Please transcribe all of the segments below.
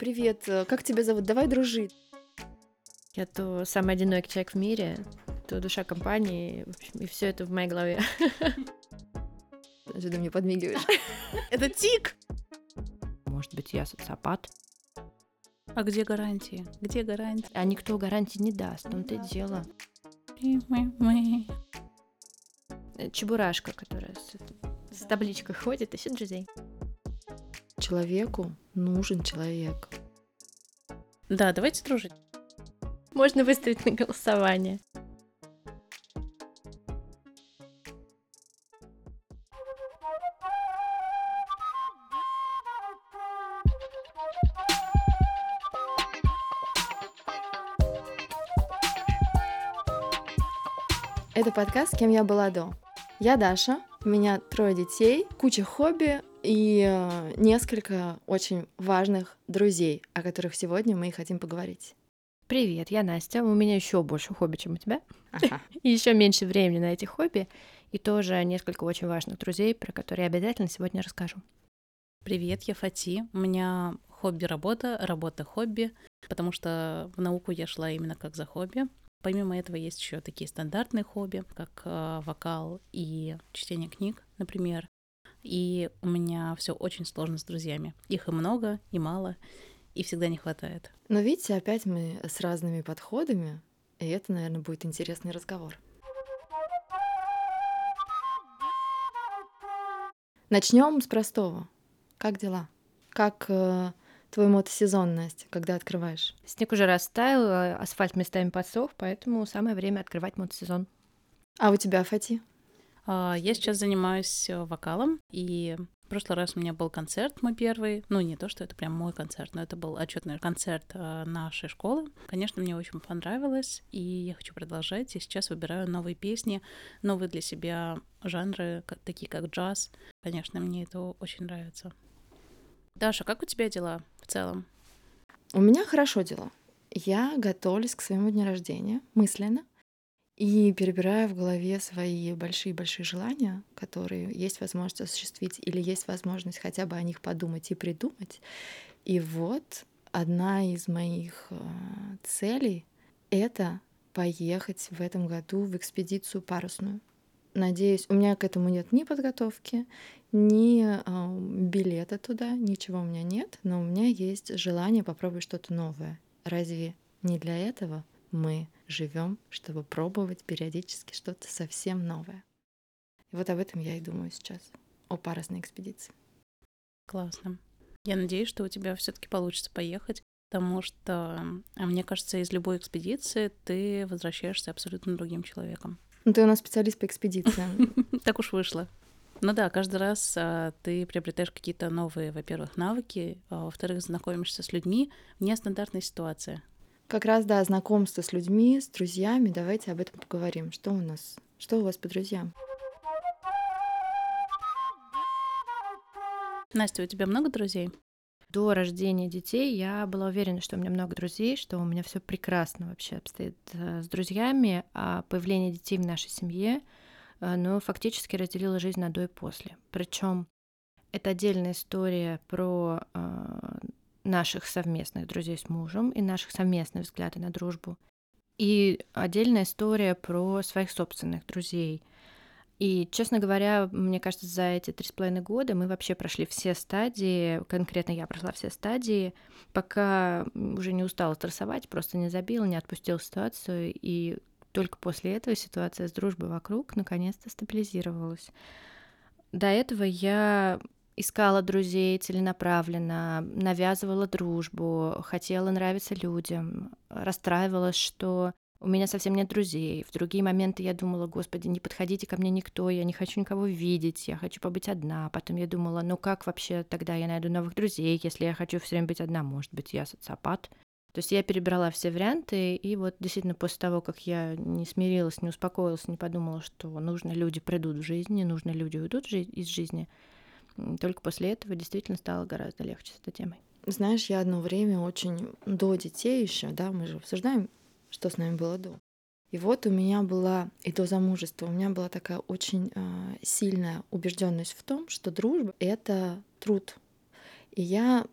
Привет, э, как тебя зовут? Давай дружить. Я то самый одинокий человек в мире, то душа компании, в общем, и все это в моей голове. Что ты мне подмигиваешь? Это тик! Может быть, я социопат? А где гарантии? Где гарантии? А никто гарантии не даст, в том-то и дело. Э, Чебурашка, которая с, с табличкой ходит, ищет друзей. Человеку нужен человек. Да, давайте дружить. Можно выставить на голосование. Это подкаст «Кем я была до». Я Даша, у меня трое детей, куча хобби и э, несколько очень важных друзей, о которых сегодня мы и хотим поговорить. Привет, я Настя. У меня еще больше хобби, чем у тебя. Ага. И еще меньше времени на эти хобби. И тоже несколько очень важных друзей, про которые я обязательно сегодня расскажу. Привет, я Фати. У меня хобби-работа, работа-хобби, потому что в науку я шла именно как за хобби. Помимо этого есть еще такие стандартные хобби, как э, вокал и чтение книг, например. И у меня все очень сложно с друзьями. Их и много, и мало, и всегда не хватает. Но видите, опять мы с разными подходами, и это, наверное, будет интересный разговор. Начнем с простого. Как дела? Как э, твой мотосезон, Настя, когда открываешь? Снег уже растаял, а асфальт местами подсох, поэтому самое время открывать мотосезон. А у тебя, Фати? А, Я сейчас занимаюсь э, вокалом, и в прошлый раз у меня был концерт мой первый. Ну, не то, что это прям мой концерт, но это был отчетный концерт э, нашей школы. Конечно, мне очень понравилось, и я хочу продолжать. И сейчас выбираю новые песни, новые для себя жанры, такие как джаз. Конечно, мне это очень нравится. Даша, как у тебя дела в целом? У меня хорошо дела. Я готовлюсь к своему дню рождения мысленно и перебираю в голове свои большие-большие желания, которые есть возможность осуществить или есть возможность хотя бы о них подумать и придумать. И вот одна из моих э, целей — это поехать в этом году в экспедицию парусную. Надеюсь, у меня к этому нет ни подготовки, ни э, билета туда, ничего у меня нет, но у меня есть желание попробовать что-то новое. Разве не для этого мы живем, чтобы пробовать периодически что-то совсем новое? И вот об этом я и думаю сейчас, о парусной экспедиции. Классно. Я надеюсь, что у тебя все-таки получится поехать, потому что, а мне кажется, из любой экспедиции ты возвращаешься абсолютно другим человеком. Ну, ты у нас специалист по экспедициям. Так уж вышло. Ну да, каждый раз а, ты приобретаешь какие-то новые, во-первых, навыки, а во-вторых, знакомишься с людьми в нестандартной ситуации. Как раз, да, знакомство с людьми, с друзьями. Давайте об этом поговорим. Что у нас? Что у вас по друзьям? Настя, у тебя много друзей? До рождения детей я была уверена, что у меня много друзей, что у меня все прекрасно вообще обстоит э, с друзьями, а появление детей в нашей семье, э, ну, фактически разделило жизнь на до и после. Причем это отдельная история про э, наших совместных друзей с мужем и наших совместных взгляды на дружбу. И отдельная история про своих собственных друзей. И, честно говоря, мне кажется, за эти три с половиной года мы вообще прошли все стадии, конкретно я прошла все стадии, пока уже не устала стрессовать, просто не забила, не отпустила ситуацию, и только после этого ситуация с дружбой вокруг наконец-то стабилизировалась. До этого я искала друзей целенаправленно, навязывала дружбу, хотела нравиться людям, расстраивалась, что у меня совсем нет друзей. В другие моменты я думала, господи, не подходите ко мне никто, я не хочу никого видеть, я хочу побыть одна. Потом я думала, ну как вообще тогда я найду новых друзей, если я хочу все время быть одна? Может быть, я социопат? То есть я перебрала все варианты, и вот действительно после того, как я не смирилась, не успокоилась, не подумала, что нужные люди придут в жизнь, ненужные люди уйдут из жизни, только после этого действительно стало гораздо легче с этой темой. Знаешь, я одно время очень до детей еще, да, мы же обсуждаем, что с нами было до. И вот у меня была, и до замужества, у меня была такая очень э, сильная убежденность в том, что дружба — это труд. И я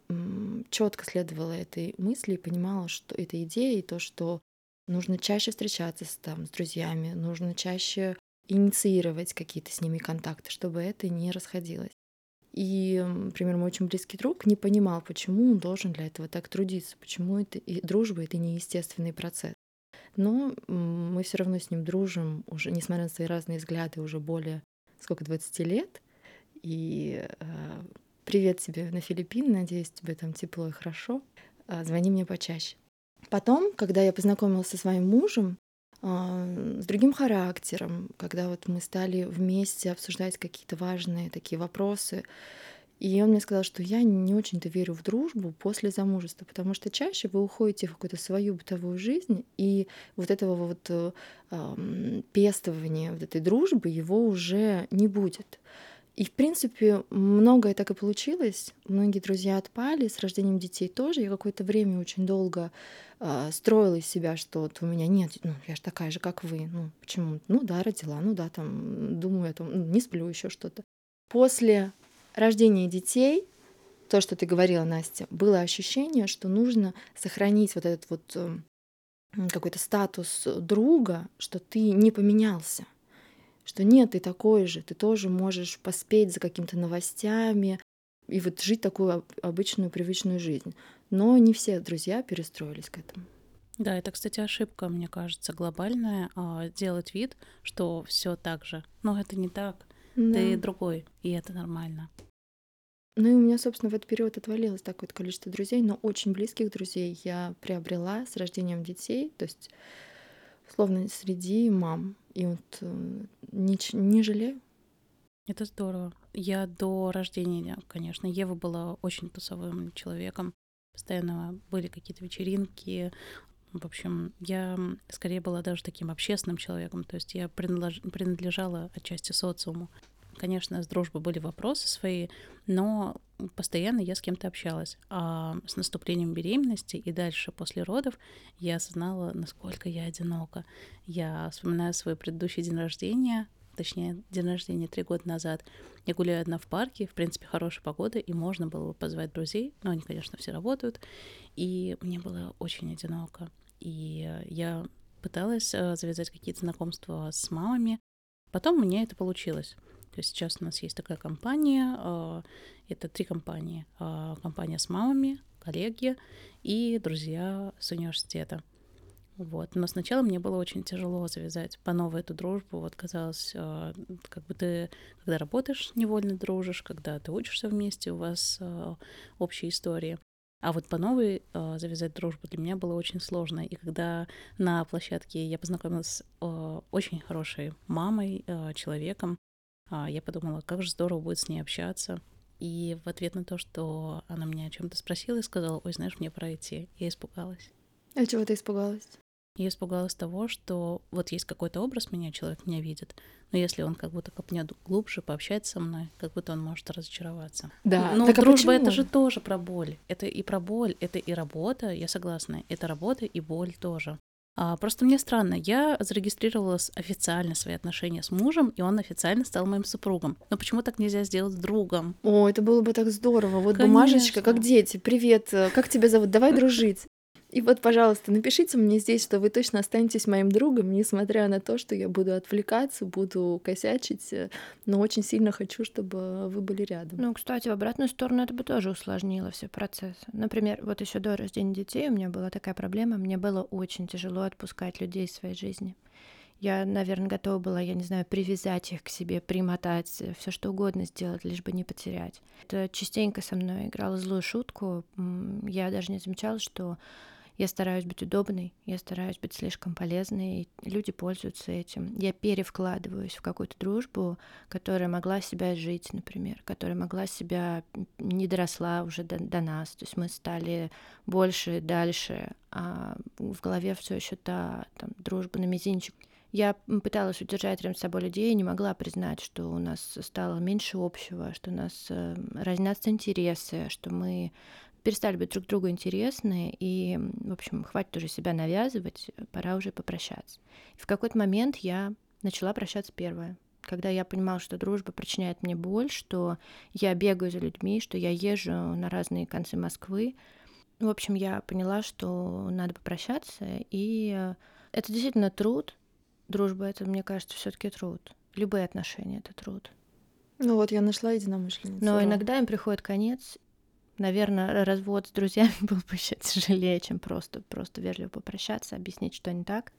четко следовала этой мысли и понимала, что эта идея и то, что нужно чаще встречаться с, там, с друзьями, нужно чаще инициировать какие-то с ними контакты, чтобы это не расходилось. И, например, мой очень близкий друг не понимал, почему он должен для этого так трудиться, почему это и дружба это не естественный процесс. Но мы все равно с ним дружим уже, несмотря на свои разные взгляды, уже более сколько 20 лет. И э, привет тебе на Филиппины, надеюсь, тебе там тепло и хорошо. Э, звони мне почаще. Потом, когда я познакомилась со своим мужем, с другим характером, когда вот мы стали вместе обсуждать какие-то важные такие вопросы, и он мне сказал, что я не очень-то верю в дружбу после замужества, потому что чаще вы уходите в какую-то свою бытовую жизнь, и вот этого вот э, пестования вот этой дружбы его уже не будет. И, в принципе, многое так и получилось. Многие друзья отпали, с рождением детей тоже. Я какое-то время очень долго э, строила из себя, что вот у меня нет, ну, я же такая же, как вы. Ну, почему? Ну да, родила, ну да, там, думаю, там, ну, не сплю, еще что-то. После рождения детей, то, что ты говорила, Настя, было ощущение, что нужно сохранить вот этот вот эм, какой-то статус друга, что ты не поменялся, что нет, ты такой же, ты тоже можешь поспеть за какими-то новостями и вот жить такую обычную привычную жизнь. Но не все друзья перестроились к этому. Да, это, кстати, ошибка, мне кажется, глобальная, а, делать вид, что все так же. Но это не так. Да. Ты другой, и это нормально. Ну и у меня, собственно, в этот период отвалилось такое количество друзей, но очень близких друзей я приобрела с рождением детей, то есть, условно, среди мам. И вот э, не, не жалею. Это здорово. Я до рождения, конечно, Ева была очень тусовым человеком. Постоянно были какие-то вечеринки. В общем, я скорее была даже таким общественным человеком. То есть я принадлежала отчасти социуму. Конечно, с дружбой были вопросы свои, но постоянно я с кем-то общалась. А с наступлением беременности и дальше после родов я осознала, насколько я одинока. Я вспоминаю свой предыдущий день рождения, точнее, день рождения три года назад. Я гуляю одна в парке, в принципе, хорошая погода, и можно было бы позвать друзей, но они, конечно, все работают. И мне было очень одиноко. И я пыталась э, завязать какие-то знакомства с мамами. Потом у меня это получилось. То есть сейчас у нас есть такая компания, а, это три компании. А, компания с мамами, коллеги и друзья с университета. Вот. Но сначала мне было очень тяжело завязать по новой эту дружбу. Вот казалось, а, как бы ты, когда работаешь, невольно дружишь, когда ты учишься вместе, у вас общие истории. А вот по новой завязать дружбу для меня было очень сложно. И когда на площадке я познакомилась с очень хорошей мамой, человеком, я подумала, как же здорово будет с ней общаться. И в ответ на то, что она меня о чем-то спросила и сказала, ой, знаешь, мне пора идти, я испугалась. А чего ты испугалась? Я испугалась того, что вот есть какой-то образ меня, человек меня видит, но если он как будто копнет глубже, пообщается со мной, как будто он может разочароваться. Да. Но так а дружба а это же тоже про боль. Это и про боль, это и работа, я согласна. Это работа и боль тоже. А, просто мне странно, я зарегистрировала официально свои отношения с мужем, и он официально стал моим супругом. Но почему так нельзя сделать с другом? О, это было бы так здорово. Вот Конечно. бумажечка, как дети. Привет, э, как тебя зовут? Давай дружить. И вот, пожалуйста, напишите мне здесь, что вы точно останетесь моим другом, несмотря на то, что я буду отвлекаться, буду косячить, э, но очень сильно хочу, чтобы вы были рядом. Ну, кстати, в обратную сторону это бы тоже усложнило все процессы. Например, вот еще до рождения детей у меня была такая проблема, мне было очень тяжело отпускать людей из своей жизни. Я, наверное, готова была, я не знаю, привязать их к себе, примотать, э, все что угодно сделать, лишь бы не потерять. Это частенько со мной играло злую шутку. Я даже не замечала, что я стараюсь быть удобной, я стараюсь быть слишком полезной, и люди пользуются этим. Я перевкладываюсь в какую-то дружбу, которая могла себя жить, например, которая могла себя не доросла уже до, до нас. То есть мы стали больше, дальше, а в голове все еще та там, дружба на мизинчик. Я пыталась удержать рядом с собой людей и не могла признать, что у нас стало меньше общего, что у нас э, разнятся интересы, что мы перестали быть друг другу интересны, и, в общем, хватит уже себя навязывать, пора уже попрощаться. И в какой-то момент я начала прощаться первая. когда я понимала, что дружба причиняет мне боль, что я бегаю за людьми, что я езжу на разные концы Москвы. В общем, я поняла, что надо попрощаться, и э, это действительно труд. Дружба — это, мне кажется, все таки труд. Любые отношения — это труд. Ну вот я нашла единомышленницу. Но иногда им приходит конец. Наверное, развод с друзьями был бы еще тяжелее, чем просто, просто вежливо попрощаться, объяснить, что не так.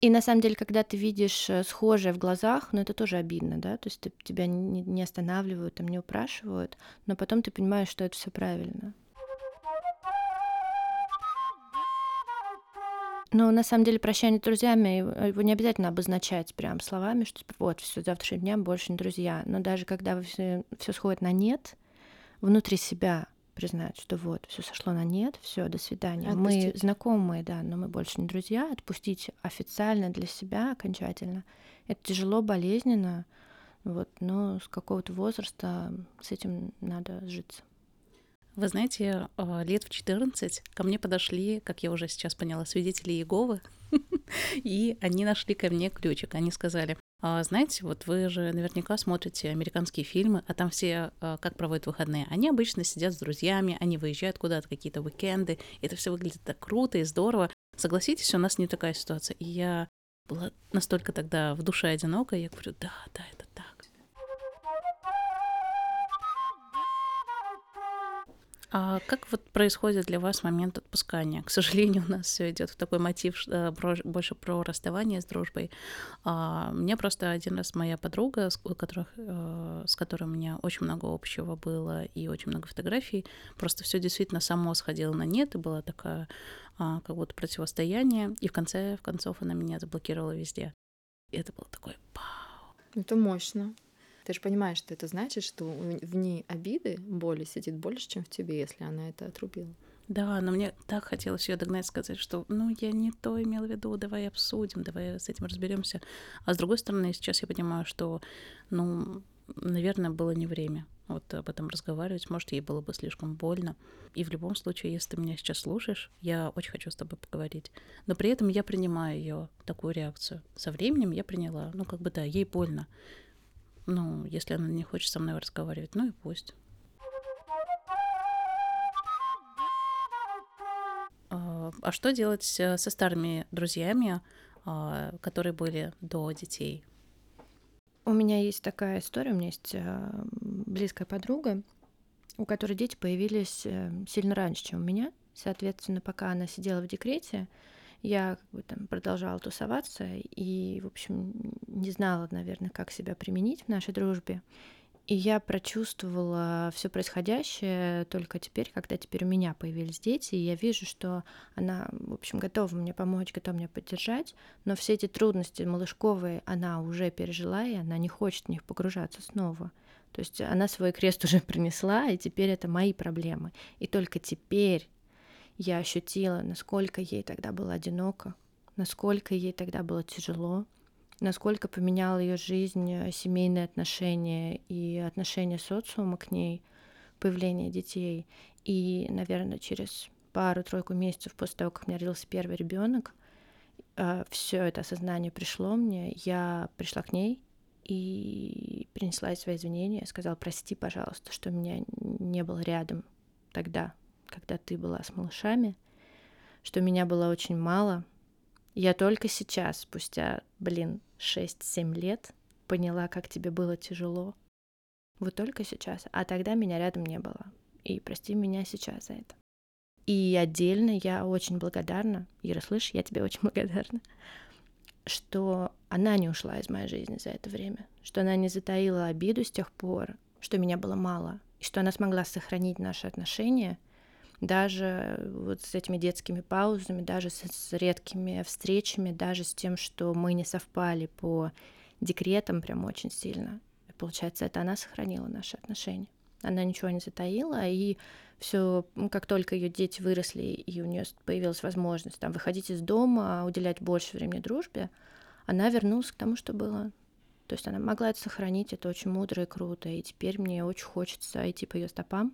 И на самом деле, когда ты видишь э, схожее в глазах, ну это тоже обидно, да, то есть ты, тебя не, не останавливают, там не упрашивают, но потом ты понимаешь, что это все правильно. Но на самом деле прощание с друзьями, э, его не обязательно обозначать прям словами, что типа, вот, все, завтрашнего дня больше не друзья. Но даже когда все, все сходит на нет, внутри себя признать, что вот, все сошло на нет, все, до свидания. Мы Отпустить. знакомые, да, но мы больше не друзья. Отпустить официально для себя окончательно. Это тяжело, болезненно, вот, но с какого-то возраста с этим надо сжиться. Вы знаете, а, лет в 14 ко мне подошли, как я уже сейчас поняла, свидетели Иеговы, и они нашли ко мне ключик. Они сказали, «А, знаете, вот вы же наверняка смотрите американские фильмы, а там все а, как проводят выходные. Они обычно сидят с друзьями, они выезжают куда-то, какие-то уикенды. Это все выглядит так круто и здорово. Согласитесь, у нас не такая ситуация. И я была настолько тогда в душе одинока, я говорю, да, да, это А как вот происходит для вас момент отпускания? К сожалению, у нас все идет в такой мотив э, больше про расставание с дружбой. А, мне просто один раз моя подруга, с, которых, э, с которой у меня очень много общего было и очень много фотографий, просто все действительно само сходило на нет, и было такое а, как будто противостояние, и в конце в концов она меня заблокировала везде. И это было такое «Пау». Это мощно. Ты же понимаешь, что это значит, что в ней обиды, боли сидит больше, чем в тебе, если она это отрубила. Да, но мне так хотелось ее догнать, сказать, что ну я не то имела в виду, давай обсудим, давай с этим разберемся. А с другой стороны, сейчас я понимаю, что, ну, наверное, было не время вот об этом разговаривать. Может, ей было бы слишком больно. И в любом случае, если ты меня сейчас слушаешь, я очень хочу с тобой поговорить. Но при этом я принимаю ее такую реакцию. Со временем я приняла. Ну, как бы да, ей больно. Ну, если она не хочет со мной разговаривать, ну и пусть. А а что делать со старыми друзьями, а, которые были до детей? У меня есть такая история, у меня есть а, близкая подруга, у которой дети появились э, сильно раньше, чем у меня. Соответственно, пока она сидела в декрете, я как бы там продолжала тусоваться и, в общем, не знала, наверное, как себя применить в нашей дружбе. И я прочувствовала все происходящее только теперь, когда теперь у меня появились дети, и я вижу, что она, в общем, готова мне помочь, готова меня поддержать, но все эти трудности малышковые она уже пережила, и она не хочет в них погружаться снова. То есть она свой крест уже принесла, и теперь это мои проблемы. И только теперь я ощутила, насколько ей тогда было одиноко, насколько ей тогда было тяжело, насколько поменяла ее жизнь, э, семейные отношения и отношения социума к ней, появление детей. И, наверное, через пару-тройку месяцев после того, как у меня родился первый ребенок, все это осознание пришло мне. Я пришла к ней и принесла ей свои извинения, сказала, прости, пожалуйста, что меня не было рядом тогда, когда ты была с малышами, что меня было очень мало. Я только сейчас, спустя, блин, 6-7 лет, поняла, как тебе было тяжело. Вот только сейчас. А тогда меня рядом не было. И прости меня сейчас за это. И отдельно я очень благодарна, Ира, слышь, я тебе очень благодарна, что она не ушла из моей жизни за это время, что она не затаила обиду с тех пор, что меня было мало, и что она смогла сохранить наши отношения даже вот с этими детскими паузами, даже с, с редкими встречами, даже с тем, что мы не совпали по декретам прям очень сильно. И получается, это она сохранила наши отношения. Она ничего не затаила, и все, как только ее дети выросли, и у нее появилась возможность там выходить из дома, уделять больше времени дружбе, она вернулась к тому, что было. То есть она могла это сохранить, это очень мудро и круто, и теперь мне очень хочется идти по ее стопам.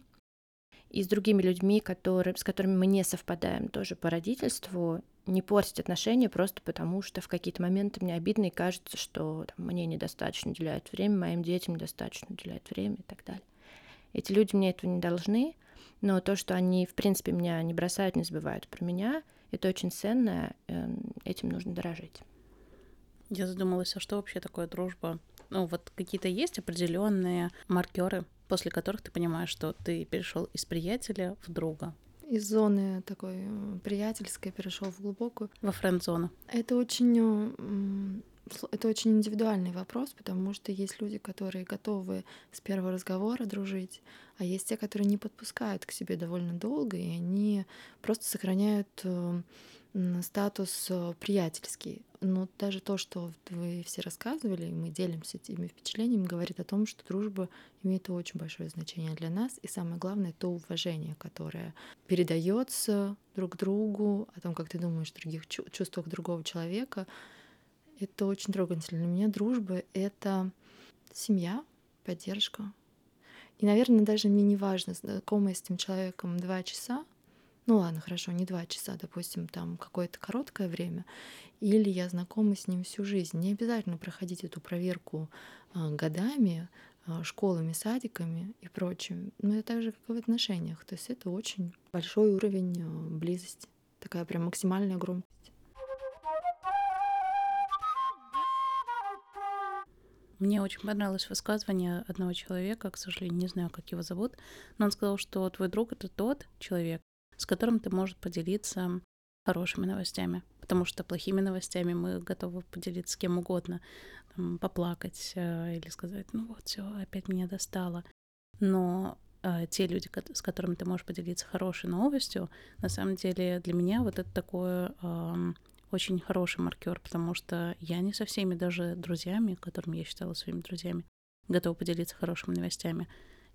И с другими людьми, которые, с которыми мы не совпадаем тоже по родительству, не портить отношения просто потому, что в какие-то моменты мне обидно и кажется, что там, мне недостаточно уделяют время, моим детям недостаточно уделяют время и так далее. Эти люди мне этого не должны, но то, что они, в принципе, меня не бросают, не забывают про меня, это очень ценно, эм, этим нужно дорожить. Я задумалась, а что вообще такое дружба? Ну, вот какие-то есть определенные маркеры, после которых ты понимаешь, что ты перешел из приятеля в друга из зоны такой приятельской перешел в глубокую. Во френд-зону. Это очень э, это очень индивидуальный вопрос, потому что есть люди, которые готовы с первого разговора дружить, а есть те, которые не подпускают к себе довольно долго, и они просто сохраняют э, статус э, приятельский. Но даже то, что вы все рассказывали, и мы делимся этими впечатлениями, говорит о том, что дружба имеет очень большое значение для нас. И самое главное, то уважение, которое передается друг другу, о том, как ты думаешь о других чувствах другого человека. Это очень трогательно. Для меня дружба — это семья, поддержка. И, наверное, даже мне не важно, знакомая с этим человеком два часа, ну ладно, хорошо, не два часа, допустим, там какое-то короткое время, или я знакома с ним всю жизнь. Не обязательно проходить эту проверку а, годами, а, школами, садиками и прочим. Но это так же, как и в отношениях. То есть это очень большой уровень а, близости, такая прям максимальная громкость. Мне очень понравилось высказывание одного человека, к сожалению, не знаю, как его зовут, но он сказал, что твой друг — это тот человек, с которым ты можешь поделиться хорошими новостями, потому что плохими новостями мы готовы поделиться с кем угодно, там, поплакать э, или сказать, ну вот все, опять меня достало. Но э, те люди, с которыми ты можешь поделиться хорошей новостью, на самом деле для меня вот это такое э, очень хороший маркер, потому что я не со всеми даже друзьями, которыми я считала своими друзьями, готова поделиться хорошими новостями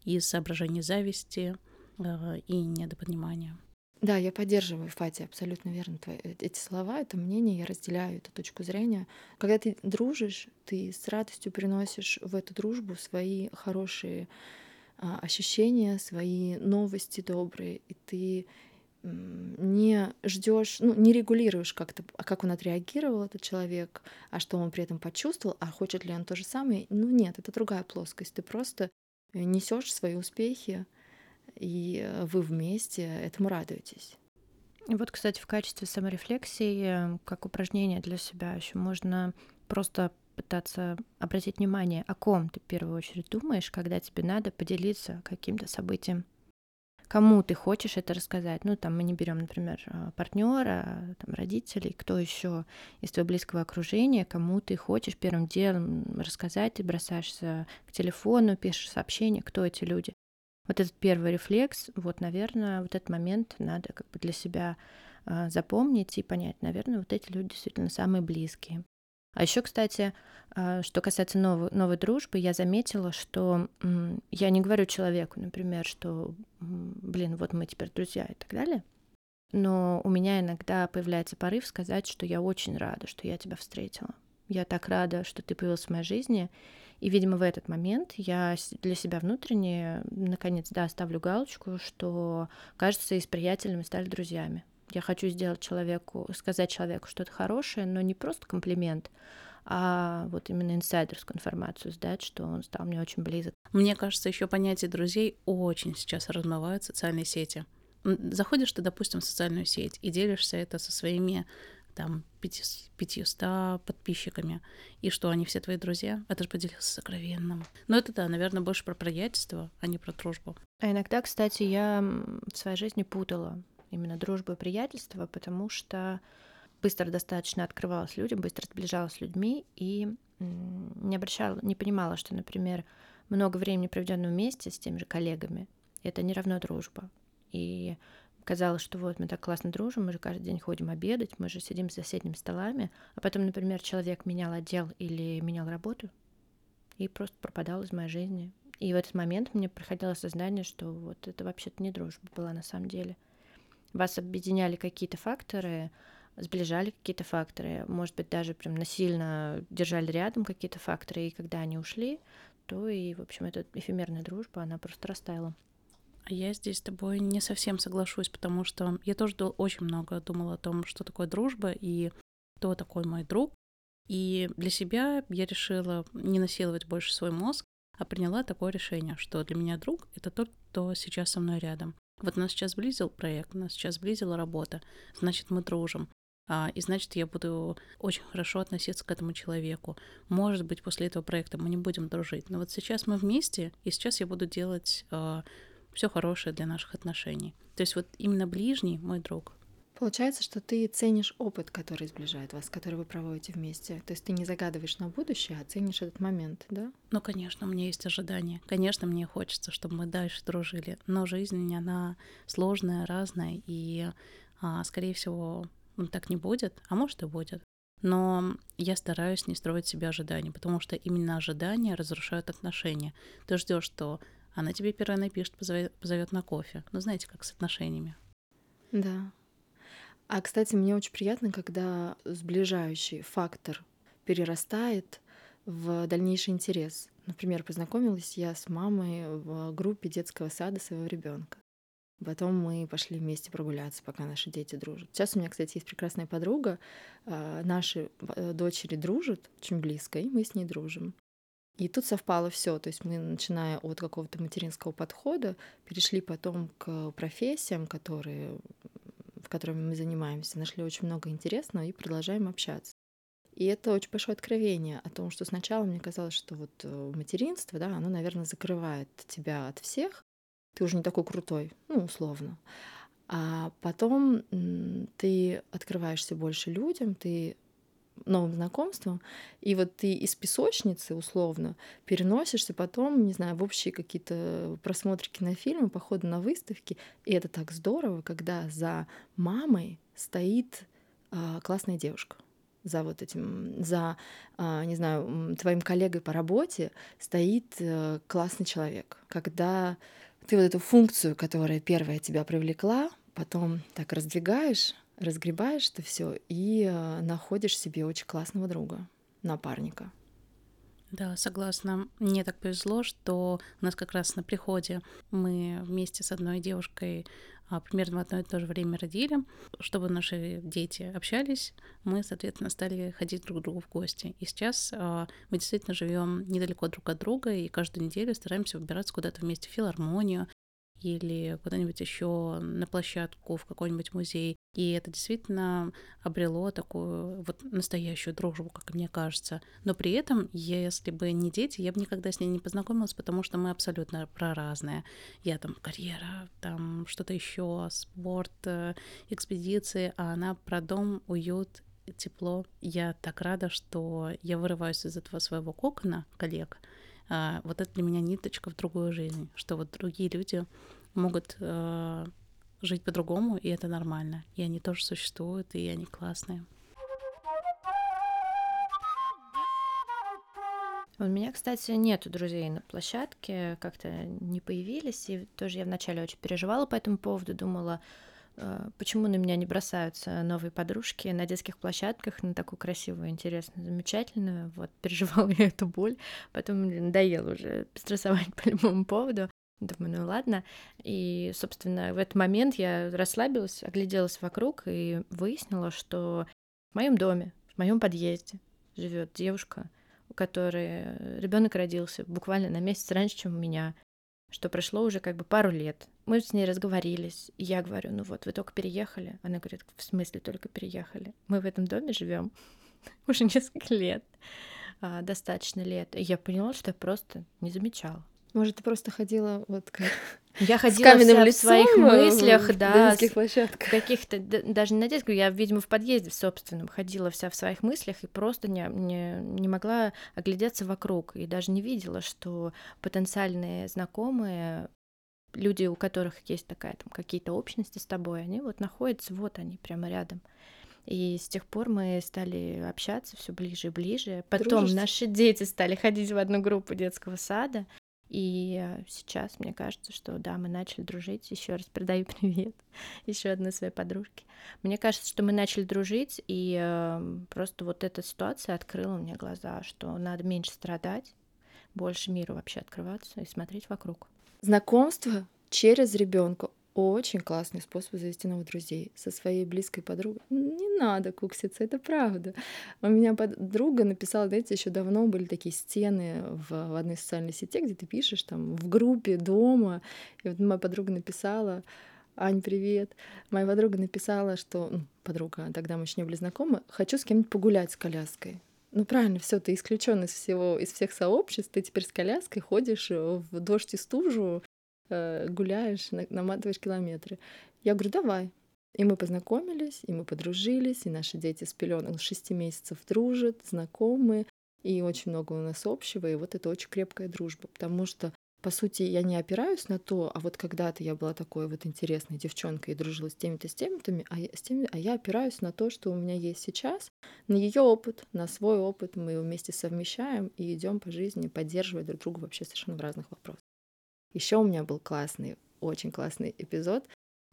из соображений зависти э, и недопонимания. Да, я поддерживаю, Фати, абсолютно верно твои, э, эти слова, это мнение, я разделяю эту точку зрения. Когда ты дружишь, ты с радостью приносишь в эту дружбу свои хорошие а, ощущения, свои новости добрые, и ты не ждешь, ну, не регулируешь как-то, а как он отреагировал, этот человек, а что он при этом почувствовал, а хочет ли он то же самое. Ну нет, это другая плоскость. Ты просто несешь свои успехи, и вы вместе этому радуетесь. Вот, кстати, в качестве саморефлексии, как упражнение для себя, еще можно просто пытаться обратить внимание, о ком ты в первую очередь думаешь, когда тебе надо поделиться каким-то событием. Кому ты хочешь это рассказать? Ну, там мы не берем, например, а, партнера, там, родителей, кто еще из твоего близкого окружения, кому ты хочешь первым делом рассказать, ты бросаешься к телефону, пишешь сообщение, кто эти люди вот этот первый рефлекс, вот, наверное, вот этот момент надо как бы для себя э, запомнить и понять, наверное, вот эти люди действительно самые близкие. А еще, кстати, э, что касается новой, новой дружбы, я заметила, что я не говорю человеку, например, что, блин, вот мы теперь друзья и так далее, но у меня иногда появляется порыв сказать, что я очень рада, что я тебя встретила. Я так рада, что ты появился в моей жизни, и, видимо, в этот момент я для себя внутренне, наконец, да, ставлю галочку, что, кажется, и с приятелями стали друзьями. Я хочу сделать человеку, сказать человеку что-то хорошее, но не просто комплимент, а вот именно инсайдерскую информацию сдать, что он стал мне очень близок. Мне кажется, еще понятие друзей очень сейчас размывают социальные сети. Заходишь ты, допустим, в социальную сеть и делишься это со своими там 500 подписчиками, и что они все твои друзья, это же поделился сокровенным. Но это, да, наверное, больше про приятельство, а не про дружбу. А иногда, кстати, я в своей жизни путала именно дружбу и приятельство, потому что быстро достаточно открывалась людям, быстро сближалась с людьми и не обращала, не понимала, что, например, много времени проведенного вместе с теми же коллегами, это не равно дружба. И казалось, что вот мы так классно дружим, мы же каждый день ходим обедать, мы же сидим за соседними столами, а потом, например, человек менял отдел или менял работу и просто пропадал из моей жизни. И в этот момент мне приходило осознание, что вот это вообще-то не дружба была на самом деле. Вас объединяли какие-то факторы, сближали какие-то факторы, может быть, даже прям насильно держали рядом какие-то факторы, и когда они ушли, то и, в общем, эта эфемерная дружба, она просто растаяла. А я здесь с тобой не совсем соглашусь, потому что я тоже очень много думала о том, что такое дружба и кто такой мой друг. И для себя я решила не насиловать больше свой мозг, а приняла такое решение, что для меня друг — это тот, кто сейчас со мной рядом. Вот нас сейчас сблизил проект, нас сейчас сблизила работа, значит, мы дружим. А, и значит, я буду очень хорошо относиться к этому человеку. Может быть, после этого проекта мы не будем дружить. Но вот сейчас мы вместе, и сейчас я буду делать а, все хорошее для наших отношений. То есть вот именно ближний мой друг. Получается, что ты ценишь опыт, который сближает вас, который вы проводите вместе. То есть ты не загадываешь на будущее, а ценишь этот момент, да? Ну, конечно, у меня есть ожидания. Конечно, мне хочется, чтобы мы дальше дружили. Но жизнь, она сложная, разная, и, а, скорее всего, так не будет, а может и будет. Но я стараюсь не строить себе ожидания, потому что именно ожидания разрушают отношения. Ты ждешь, что она тебе первая напишет, позовет, позовет на кофе. Ну, знаете, как с отношениями. Да. А, кстати, мне очень приятно, когда сближающий фактор перерастает в дальнейший интерес. Например, познакомилась я с мамой в группе детского сада своего ребенка. Потом мы пошли вместе прогуляться, пока наши дети дружат. Сейчас у меня, кстати, есть прекрасная подруга. А, наши э, дочери дружат очень близко, и мы с ней дружим. И тут совпало все, то есть мы, начиная от какого-то материнского подхода, перешли потом к профессиям, которые которыми мы занимаемся, нашли очень много интересного и продолжаем общаться. И это очень большое откровение о том, что сначала мне казалось, что вот э, материнство, да, оно, наверное, закрывает тебя от всех. Ты уже не такой крутой, ну, условно. А потом ты открываешься больше людям, ты новым знакомством, и вот ты из песочницы, условно, переносишься потом, не знаю, в общие какие-то просмотры кинофильма, походы на выставки, и это так здорово, когда за мамой стоит а, классная девушка за вот этим, за, а, не знаю, твоим коллегой по работе стоит а, классный человек. Когда ты вот эту функцию, которая первая тебя привлекла, потом так раздвигаешь, разгребаешь это все и э, находишь себе очень классного друга, напарника. Да, согласна. Мне так повезло, что у нас как раз на приходе мы вместе с одной девушкой а, примерно в одно и то же время родили. Чтобы наши дети общались, мы, соответственно, стали ходить друг к другу в гости. И сейчас а, мы действительно живем недалеко друг от друга, и каждую неделю стараемся выбираться куда-то вместе в филармонию, или куда-нибудь еще на площадку, в какой-нибудь музей. И это действительно обрело такую вот настоящую дружбу, как мне кажется. Но при этом, если бы не дети, я бы никогда с ней не познакомилась, потому что мы абсолютно про разные. Я там карьера, там что-то еще, спорт, э, экспедиции, а она про дом, уют тепло. Я так рада, что я вырываюсь из этого своего кокона коллег, вот это для меня ниточка в другую жизнь, что вот другие люди могут э, жить по-другому, и это нормально. И они тоже существуют, и они классные. У меня, кстати, нету друзей на площадке, как-то не появились, и тоже я вначале очень переживала по этому поводу, думала, почему на меня не бросаются новые подружки на детских площадках, на такую красивую, интересную, замечательную. Вот, переживала я эту боль, потом надоело уже стрессовать по любому поводу. Думаю, ну ладно. И, собственно, в этот момент я расслабилась, огляделась вокруг и выяснила, что в моем доме, в моем подъезде живет девушка, у которой ребенок родился буквально на месяц раньше, чем у меня что прошло уже как бы пару лет. Мы с ней разговорились, и я говорю, ну вот, вы только переехали. Она говорит, в смысле только переехали? Мы в этом доме живем уже несколько лет, а, достаточно лет. И я поняла, что я просто не замечала. Может, ты просто ходила вот как я ходила вся в своих мыслях, да, каких-то, даже не на детскую, я, видимо, в подъезде в собственном ходила вся в своих мыслях и просто не, не, не могла оглядеться вокруг, и даже не видела, что потенциальные знакомые, люди, у которых есть такая там какие-то общности с тобой, они вот находятся, вот они, прямо рядом. И с тех пор мы стали общаться все ближе и ближе. Потом Дружишь? наши дети стали ходить в одну группу детского сада. И э, сейчас мне кажется, что да, мы начали дружить. Еще раз передаю привет еще одной своей подружке. Мне кажется, что мы начали дружить, и э, просто вот эта ситуация открыла мне глаза, что надо меньше страдать, больше миру вообще открываться и смотреть вокруг. Знакомство через ребенка очень классный способ завести новых друзей. Со своей близкой подругой не надо кукситься, это правда. У меня подруга написала, знаете, еще давно были такие стены в, в одной социальной сети, где ты пишешь там в группе, дома. И вот моя подруга написала, Ань, привет. Моя подруга написала, что ну, подруга, тогда мы еще не были знакомы, хочу с кем-нибудь погулять с коляской. Ну правильно, все, ты исключен из всего, из всех сообществ, ты теперь с коляской ходишь в дождь и стужу, э, гуляешь, наматываешь километры. Я говорю, давай. И мы познакомились, и мы подружились, и наши дети с пеленок шести месяцев дружат, знакомы, и очень много у нас общего, и вот это очень крепкая дружба, потому что по сути, я не опираюсь на то, а вот когда-то я была такой вот интересной девчонкой и дружила с теми-то, с теми-то, а я, с теми, а я опираюсь на то, что у меня есть сейчас, на ее опыт, на свой опыт. Мы вместе совмещаем и идем по жизни, поддерживая друг друга вообще совершенно в разных вопросах. Еще у меня был классный, очень классный эпизод.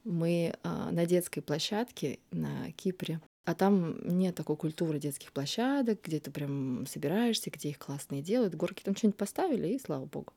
Мы а, на детской площадке на Кипре а там нет такой культуры детских площадок, где ты прям собираешься, где их классные делают. Горки там что-нибудь поставили, и слава богу.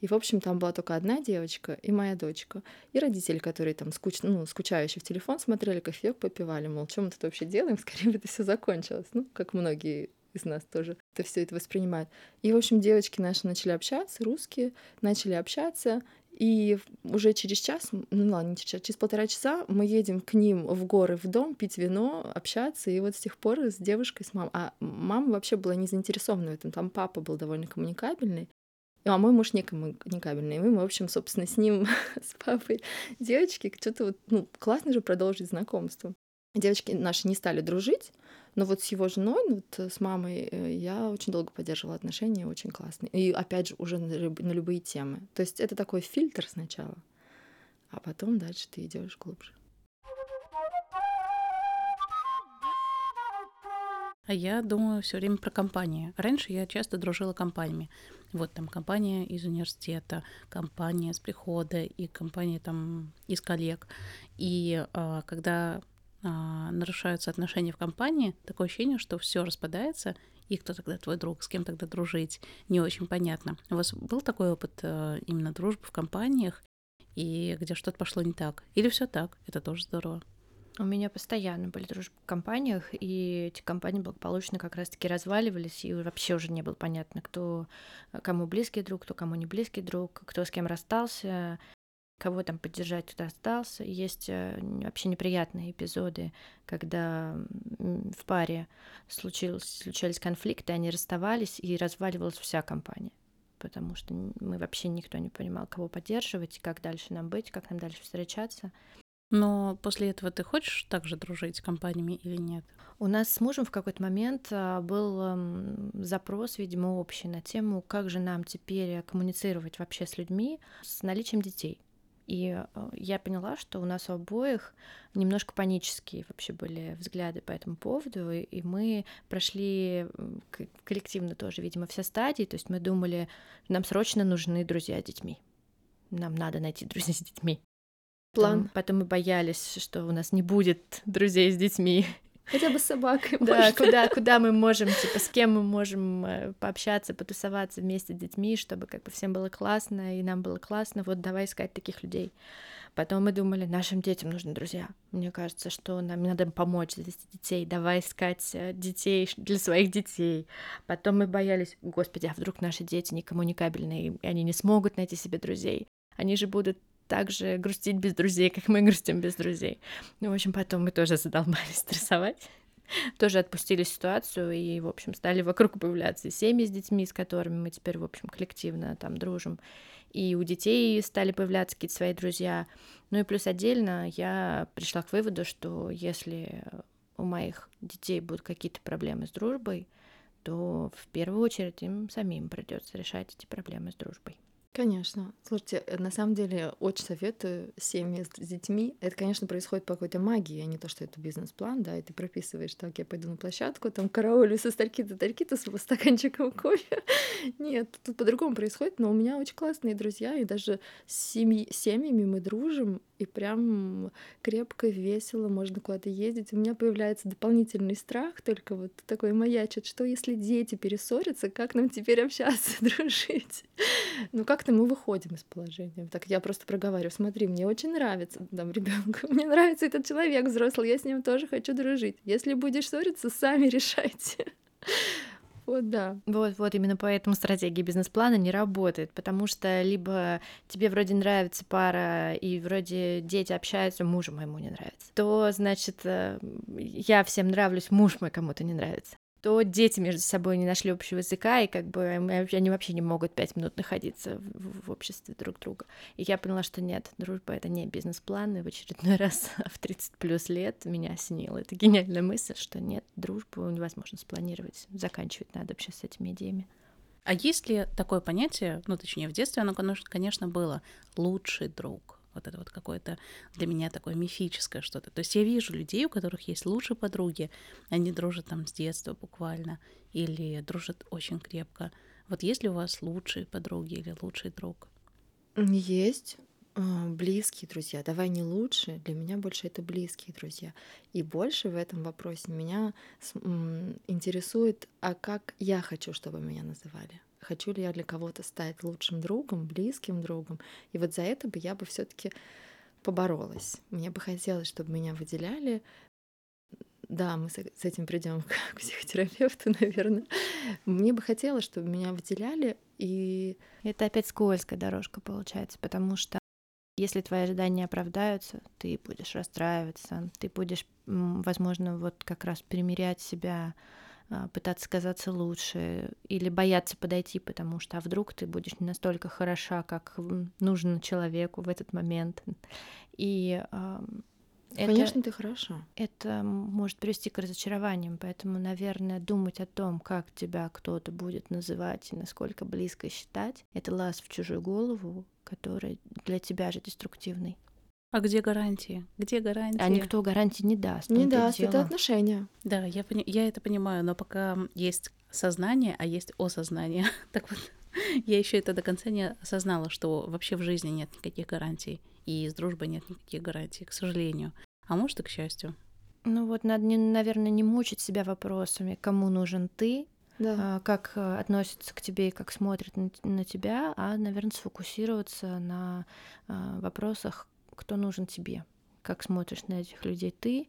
И, в общем, там была только одна девочка и моя дочка. И родители, которые там скуч... ну, скучающие в телефон смотрели, кофеек попивали, мол, что мы тут вообще делаем, скорее бы это все закончилось. Ну, как многие из нас тоже это все это воспринимают. И, в общем, девочки наши начали общаться, русские, начали общаться, и уже через час, ну ладно, не через час, через полтора часа мы едем к ним в горы, в дом, пить вино, общаться. И вот с тех пор с девушкой, с мамой. А мама вообще была не заинтересована в этом. Там папа был довольно коммуникабельный. А мой муж не коммуникабельный. И мы, в общем, собственно, с ним, с папой девочки, что-то вот, ну, классно же продолжить знакомство. Девочки наши не стали дружить, но вот с его женой, ну, вот с мамой, э, я очень долго поддерживала отношения, очень классные. И опять же, уже на любые темы. То есть это такой фильтр сначала, а потом дальше ты идешь глубже. А я думаю все время про компании. Раньше я часто дружила компаниями. Вот там компания из университета, компания с прихода и компания там из коллег. И а, когда а, нарушаются отношения в компании, такое ощущение, что все распадается, и кто тогда твой друг, с кем тогда дружить, не очень понятно. У вас был такой опыт а, именно дружбы в компаниях, и где что-то пошло не так? Или все так? Это тоже здорово. У меня постоянно были дружбы в компаниях, и эти компании благополучно как раз-таки разваливались, и вообще уже не было понятно, кто кому близкий друг, кто кому не близкий друг, кто с кем расстался, кого там поддержать, кто остался. Есть э, вообще неприятные эпизоды, когда в паре случилось, случались конфликты, они расставались, и разваливалась вся компания потому что мы вообще никто не понимал, кого поддерживать, как дальше нам быть, как нам дальше встречаться. Но после этого ты хочешь также дружить с компаниями или нет? У нас с мужем в какой-то момент а, был запрос, видимо, общий на тему, как же нам теперь коммуницировать вообще с людьми с наличием детей. И э, я поняла, что у нас у обоих немножко панические вообще были взгляды по этому поводу, и мы прошли коллективно тоже, видимо, все стадии, то есть мы думали, нам срочно нужны друзья с детьми, нам надо найти друзей с детьми. План. Потом, потом мы боялись, что у нас не будет друзей с детьми. Хотя бы с собакой. Да, куда, куда мы можем, типа, с кем мы можем э, пообщаться, потусоваться вместе с детьми, чтобы как бы всем было классно, и нам было классно, вот давай искать таких людей. Потом мы думали, нашим детям нужны друзья. Мне кажется, что нам надо помочь завести детей, давай искать э, детей для своих детей. Потом мы боялись, господи, а вдруг наши дети некоммуникабельные, и они не смогут найти себе друзей. Они же будут так же грустить без друзей, как мы грустим без друзей. Ну, в общем, потом мы тоже задолбались стрессовать тоже отпустили ситуацию и, в общем, стали вокруг появляться семьи с детьми, с которыми мы теперь, в общем, коллективно там дружим. И у детей стали появляться какие-то свои друзья. Ну и плюс отдельно я пришла к выводу, что если у моих детей будут какие-то проблемы с дружбой, то в первую очередь им самим придется решать эти проблемы с дружбой. Конечно. Слушайте, э, на самом деле очень советую семьи с детьми. Это, конечно, происходит по какой-то магии, а не то, что это бизнес-план, да, и ты прописываешь, так, я пойду на площадку, там караулю со стальки-то, тальки-то с стаканчиком кофе. Нет, тут по-другому происходит, но у меня очень классные друзья, и даже с семьи, семьями мы дружим, и прям крепко, весело, можно куда-то ездить. У меня появляется дополнительный страх, только вот такой маячит, что если дети перессорятся, как нам теперь общаться, дружить? Ну как-то мы выходим из положения. Так я просто проговариваю, смотри, мне очень нравится там ребенку, мне нравится этот человек взрослый, я с ним тоже хочу дружить. Если будешь ссориться, сами решайте. Вот да. Вот, вот именно поэтому стратегия бизнес-плана не работает, потому что либо тебе вроде нравится пара, и вроде дети общаются, мужу моему не нравится, то, значит, э, я всем нравлюсь, муж мой кому-то не нравится то дети между собой не нашли общего языка, и как бы они вообще не могут пять минут находиться в, в обществе друг друга. И я поняла, что нет, дружба — это не бизнес-план, и в очередной раз в 30 плюс лет меня осенила эта гениальная мысль, что нет, дружбу невозможно спланировать, заканчивать надо вообще с этими идеями. А есть ли такое понятие, ну, точнее, в детстве оно, конечно, было «лучший друг»? Вот это вот какое-то для меня такое мифическое что-то. То есть я вижу людей, у которых есть лучшие подруги, они дружат там с детства буквально, или дружат очень крепко. Вот есть ли у вас лучшие подруги или лучший друг? Есть а, близкие друзья. Давай не лучшие, для меня больше это близкие друзья. И больше в этом вопросе меня интересует, а как я хочу, чтобы меня называли хочу ли я для кого-то стать лучшим другом, близким другом. И вот за это бы я бы все-таки поборолась. Мне бы хотелось, чтобы меня выделяли. Да, мы с этим придем к психотерапевту, наверное. Мне бы хотелось, чтобы меня выделяли, и это опять скользкая дорожка получается, потому что если твои ожидания оправдаются, ты будешь расстраиваться, ты будешь, возможно, вот как раз примерять себя пытаться казаться лучше или бояться подойти, потому что а вдруг ты будешь не настолько хороша, как нужно человеку в этот момент. И Конечно, это, ты хороша. Это может привести к разочарованиям, поэтому, наверное, думать о том, как тебя кто-то будет называть и насколько близко считать, это лаз в чужую голову, который для тебя же деструктивный. А где гарантии? Где гарантии? А никто гарантии не даст. Не даст, это отношения. Да, я, пони- я это понимаю, но пока есть сознание, а есть осознание. так вот, я еще это до конца не осознала, что вообще в жизни нет никаких гарантий, и с дружбой нет никаких гарантий, к сожалению. А может и к счастью. Ну вот, надо, наверное, не мучить себя вопросами, кому нужен ты, да. А, как э, относится к тебе и как смотрит на, на тебя, а, наверное, сфокусироваться на а, вопросах, кто нужен тебе, как смотришь на этих людей ты,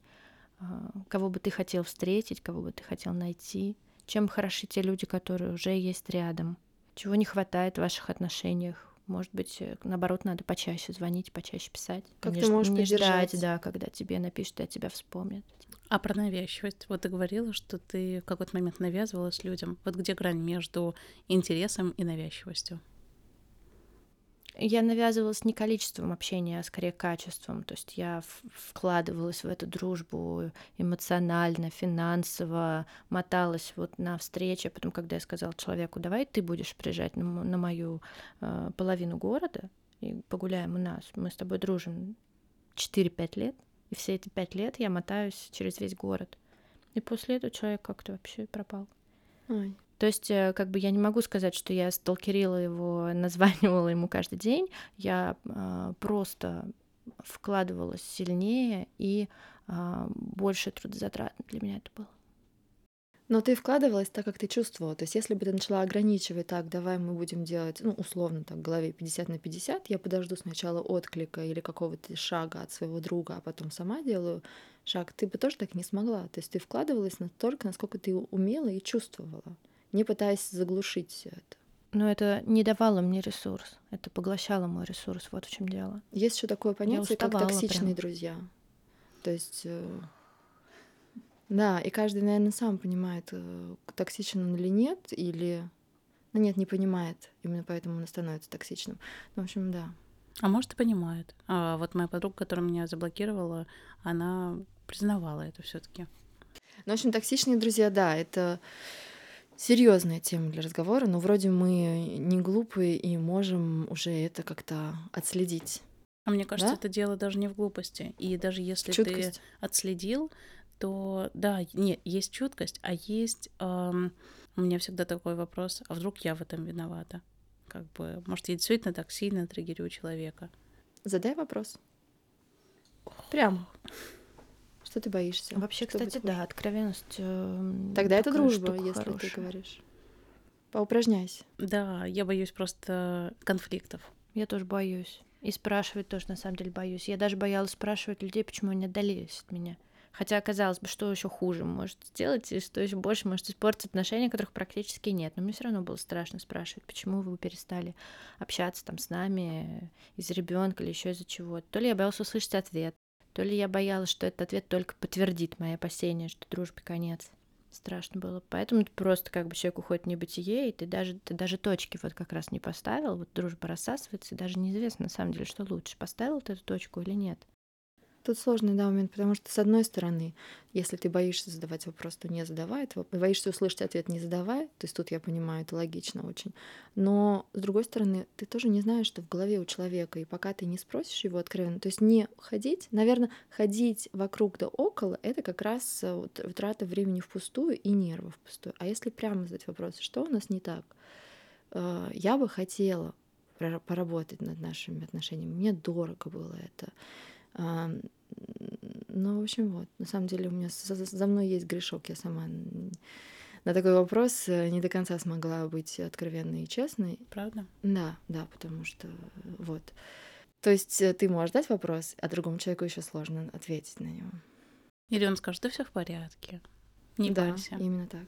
а, кого бы ты хотел встретить, кого бы ты хотел найти, чем хороши те люди, которые уже есть рядом, чего не хватает в ваших отношениях. Может быть, э, наоборот, надо почаще звонить, почаще писать. Как не, ты можешь не ждать, да, когда тебе напишут, и тебя вспомнят. А про навязчивость. Вот ты говорила, что ты в какой-то момент навязывалась людям. Вот где грань между интересом и навязчивостью? Я навязывалась не количеством общения, а скорее качеством. То есть я вкладывалась в эту дружбу эмоционально, финансово, моталась вот на встречи. А потом, когда я сказала человеку, давай ты будешь приезжать на, на мою э, половину города и погуляем у нас, мы с тобой дружим 4-5 лет, и все эти 5 лет я мотаюсь через весь город. И после этого человек как-то вообще пропал. Ой. То есть, э, как бы я не могу сказать, что я сталкерила его, названивала ему каждый день. Я э, просто вкладывалась сильнее и э, больше трудозатратно для меня это было. Но ты вкладывалась так, как ты чувствовала. То есть, если бы ты начала ограничивать так, давай мы будем делать, ну, условно, так, в голове 50 на 50, я подожду сначала отклика или какого-то шага от своего друга, а потом сама делаю шаг, ты бы тоже так не смогла. То есть ты вкладывалась настолько, насколько ты умела и чувствовала не пытаясь заглушить все это. Но это не давало мне ресурс, это поглощало мой ресурс, вот в чем дело. Есть еще такое понятие, как токсичные прям. друзья. То есть, э, да, и каждый, наверное, сам понимает, э, токсичен он или нет, или, ну нет, не понимает, именно поэтому он становится токсичным. Ну, в общем, да. А может, и понимает. А вот моя подруга, которая меня заблокировала, она признавала это все-таки. Ну, в общем, токсичные друзья, да, это серьезная тема для разговора, но вроде мы не глупые и можем уже это как-то отследить. А мне кажется, да? это дело даже не в глупости. И даже если Чуткость. ты отследил, то да, нет, есть чуткость, а есть эм, у меня всегда такой вопрос: а вдруг я в этом виновата? Как бы, может, я действительно так сильно триггерю человека? Задай вопрос. Прям. Что ты боишься? Вообще, Что кстати, да, откровенность. э, Тогда это дружба, если ты хорошая. говоришь. Поупражняйся. Да, я боюсь просто конфликтов. Я тоже боюсь. И спрашивать тоже, на самом деле, боюсь. Я даже боялась спрашивать людей, почему они отдалились от меня. Хотя, казалось бы, что еще хуже может сделать, и что еще больше может испортить отношения, которых практически нет. Но мне все равно было страшно спрашивать, почему вы перестали общаться там с нами из-за ребенка или еще из-за чего. То ли я боялась услышать ответ, то ли я боялась, что этот ответ только подтвердит мои опасения, что дружбе конец. Страшно было. Поэтому просто как бы человек уходит в небытие, и ты даже, ты даже точки вот как раз не поставил, вот дружба рассасывается, и даже неизвестно на самом деле, что лучше, поставил ты эту точку или нет. Тут сложный, да, момент, потому что, с одной стороны, если ты боишься задавать вопрос, то не задавай этого. Боишься услышать ответ, не задавай. То есть тут я понимаю, это логично очень. Но, с другой стороны, ты тоже не знаешь, что в голове у человека, и пока ты не спросишь его откровенно, то есть не ходить, наверное, ходить вокруг да около, это как раз э, вот трата времени впустую и нервов впустую. А если прямо задать вопрос, что у нас не так? Э, Я бы хотела поработать над нашими отношениями. Мне дорого было это. Ну, в общем, вот. На самом деле у меня за, за- мной есть грешок. Я сама на такой вопрос э, не до конца смогла быть откровенной и честной. Правда? Да, да, потому что э, вот. То есть э, ты можешь дать вопрос, а другому человеку еще сложно ответить на него. Или он скажет, да все в порядке. Не да, парься. именно так.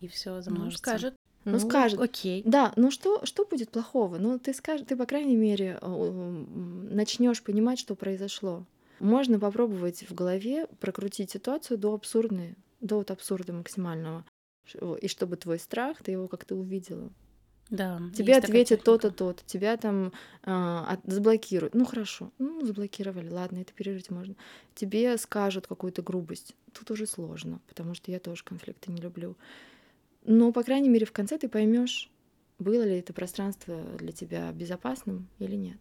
И все Ну, замножится. скажет. Ну, скажет. Окей. Да, ну что, что будет плохого? Ну, ты скажешь, ты, по крайней мере, начнешь понимать, что произошло. Можно попробовать в голове прокрутить ситуацию до абсурдной, до вот абсурда максимального. И чтобы твой страх, ты его как-то увидела. Да. Тебе ответят то-то, то-то, тебя там а, от- заблокируют. Ну хорошо, ну заблокировали, ладно, это пережить можно. Тебе скажут какую-то грубость. Тут уже сложно, потому что я тоже конфликты не люблю. Но, по крайней мере, в конце ты поймешь, было ли это пространство для тебя безопасным или нет.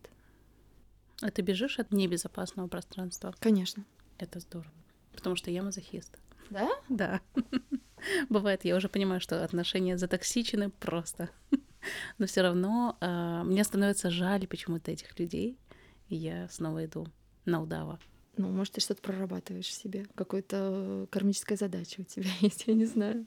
А ты бежишь от небезопасного пространства? Конечно. Это здорово. Потому что я мазохист. Да? Да. Бывает, я уже понимаю, что отношения затоксичены просто. Но все равно а, мне становится жаль почему-то этих людей, и я снова иду на удава. Ну, может, ты что-то прорабатываешь в себе. Какая-то кармическая задача у тебя есть, я не знаю.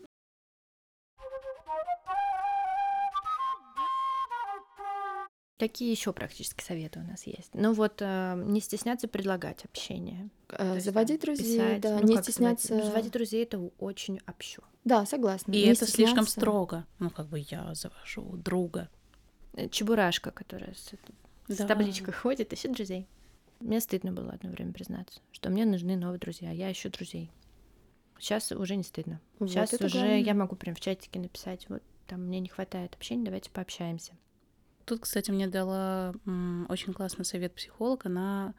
Какие еще практические советы у нас есть? Ну вот э, не стесняться предлагать общение. Э, Заводить там, друзей, писать. да, Ну, не стесняться. Заводить, Ну, заводить друзей это очень общо. Да, согласна. И Не это слишком стесняться. строго. Ну, как бы я завожу друга. Э, Чебурашка, которая с, с Да. табличкой ходит, ищет друзей. Мне стыдно было одно время признаться, что мне нужны новые друзья. Я ищу друзей. Сейчас уже не стыдно. Вот Сейчас уже главное. я могу прям в чатике написать, вот там мне не хватает общения, давайте пообщаемся. Тут, кстати, мне дала очень классный совет психолог. Она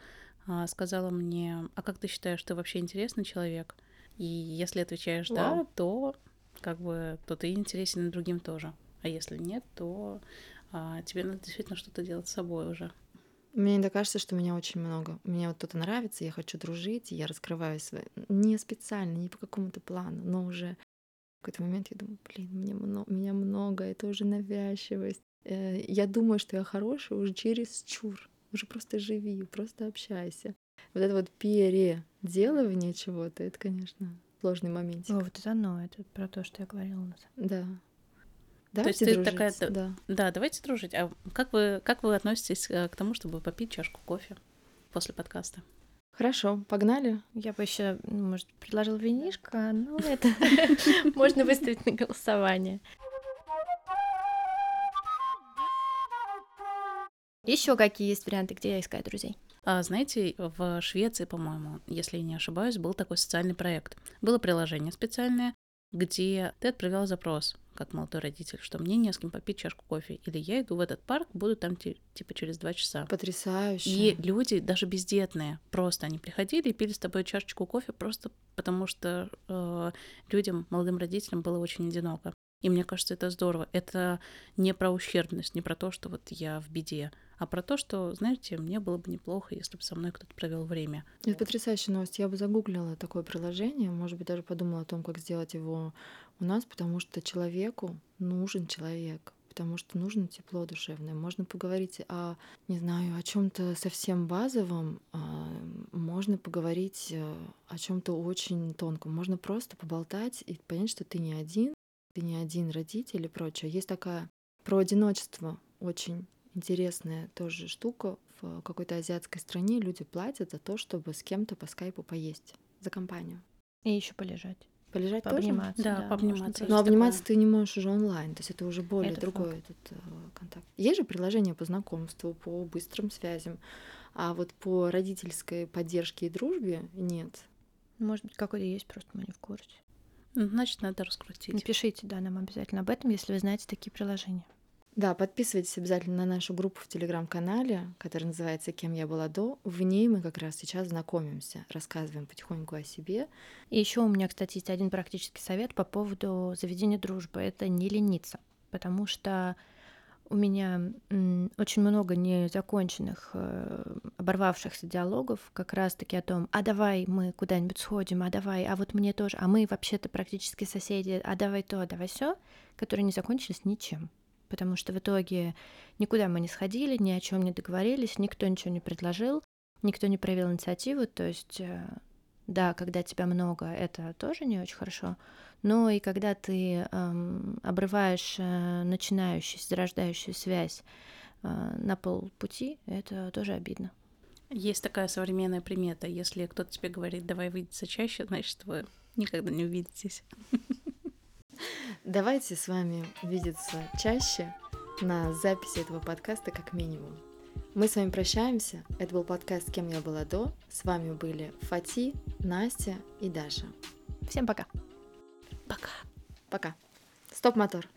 а, сказала мне, а как ты считаешь, ты вообще интересный человек? И если отвечаешь да, Вау. то как бы то ты интересен и другим тоже. А если нет, то а, тебе надо действительно что-то делать с собой уже. Мне иногда кажется, что меня очень много. Мне вот кто-то нравится, я хочу дружить, я раскрываю свои... Не специально, не по какому-то плану, но уже в какой-то момент я думаю, блин, мне много, меня много, это уже навязчивость. Э, Я думаю, что я хорошая уже через чур. Уже просто живи, просто общайся. Вот это вот переделывание чего-то, это, конечно, сложный момент. О, вот это оно, это про то, что я говорила. самом Да. То есть ты дружить, такая, да, да. Да, давайте дружить. А как вы, как вы относитесь э, к тому, чтобы попить чашку кофе после подкаста? Хорошо, погнали. Я бы еще, может, предложила винишко, но это можно выставить на голосование. Еще какие есть варианты, где искать друзей? А, знаете, в Швеции, по-моему, если я не ошибаюсь, был такой социальный проект. Было приложение специальное, где ты отправлял запрос, как молодой родитель, что мне не с кем попить чашку кофе. Или я иду в этот парк, буду там ти- типа через два часа. Потрясающе. И люди, даже бездетные, просто они приходили и пили с тобой чашечку кофе просто потому, что э, людям, молодым родителям было очень одиноко. И мне кажется, это здорово. Это не про ущербность, не про то, что вот я в беде, а про то, что, знаете, мне было бы неплохо, если бы со мной кто-то провел время. Это потрясающая новость. Я бы загуглила такое приложение, может быть, даже подумала о том, как сделать его у нас, потому что человеку нужен человек. потому что нужно тепло душевное. Можно поговорить о, не знаю, о чем-то совсем базовом, а, можно поговорить э, о чем-то очень тонком. Можно просто поболтать и понять, что ты не один, ты не один родитель и прочее. Есть такая про одиночество очень интересная тоже штука. В какой-то азиатской стране люди платят за то, чтобы с кем-то по скайпу поесть за компанию. И еще полежать. Полежать Пообниматься, тоже? Да, да, пообниматься. Но есть обниматься такое. ты не можешь уже онлайн, то есть это уже более Это другой факт. этот э, контакт. Есть же приложения по знакомству, по быстрым связям, а вот по родительской поддержке и дружбе нет. Может быть, какой-то есть, просто мы не в курсе. Ну, Значит, надо раскрутить. Напишите, да, нам обязательно об этом, если вы знаете такие приложения. Да, подписывайтесь обязательно на нашу группу в телеграм-канале, которая называется «Кем я была до». В ней мы как раз сейчас знакомимся, рассказываем потихоньку о себе. И еще у меня, кстати, есть один практический совет по поводу заведения дружбы. Это не лениться, потому что у меня очень много незаконченных, э, оборвавшихся диалогов как раз-таки о том, а давай мы куда-нибудь сходим, а давай, а вот мне тоже, а мы вообще-то практически соседи, а давай то, а давай все, которые не закончились ничем. Потому что в итоге никуда мы не сходили, ни о чем не договорились, никто ничего не предложил, никто не проявил инициативу. То есть, э, да, когда тебя много, это тоже не очень хорошо. Но и когда ты эм, обрываешь э, начинающую, зарождающую связь э, на полпути, это тоже обидно. Есть такая современная примета. Если кто-то тебе говорит, давай видеться чаще, значит, вы никогда не увидитесь. Давайте с вами видеться чаще на записи этого подкаста как минимум. Мы с вами прощаемся. Это был подкаст «Кем я была до». С вами были Фати, Настя и Даша. Всем пока! Пока. Пока. Стоп, мотор.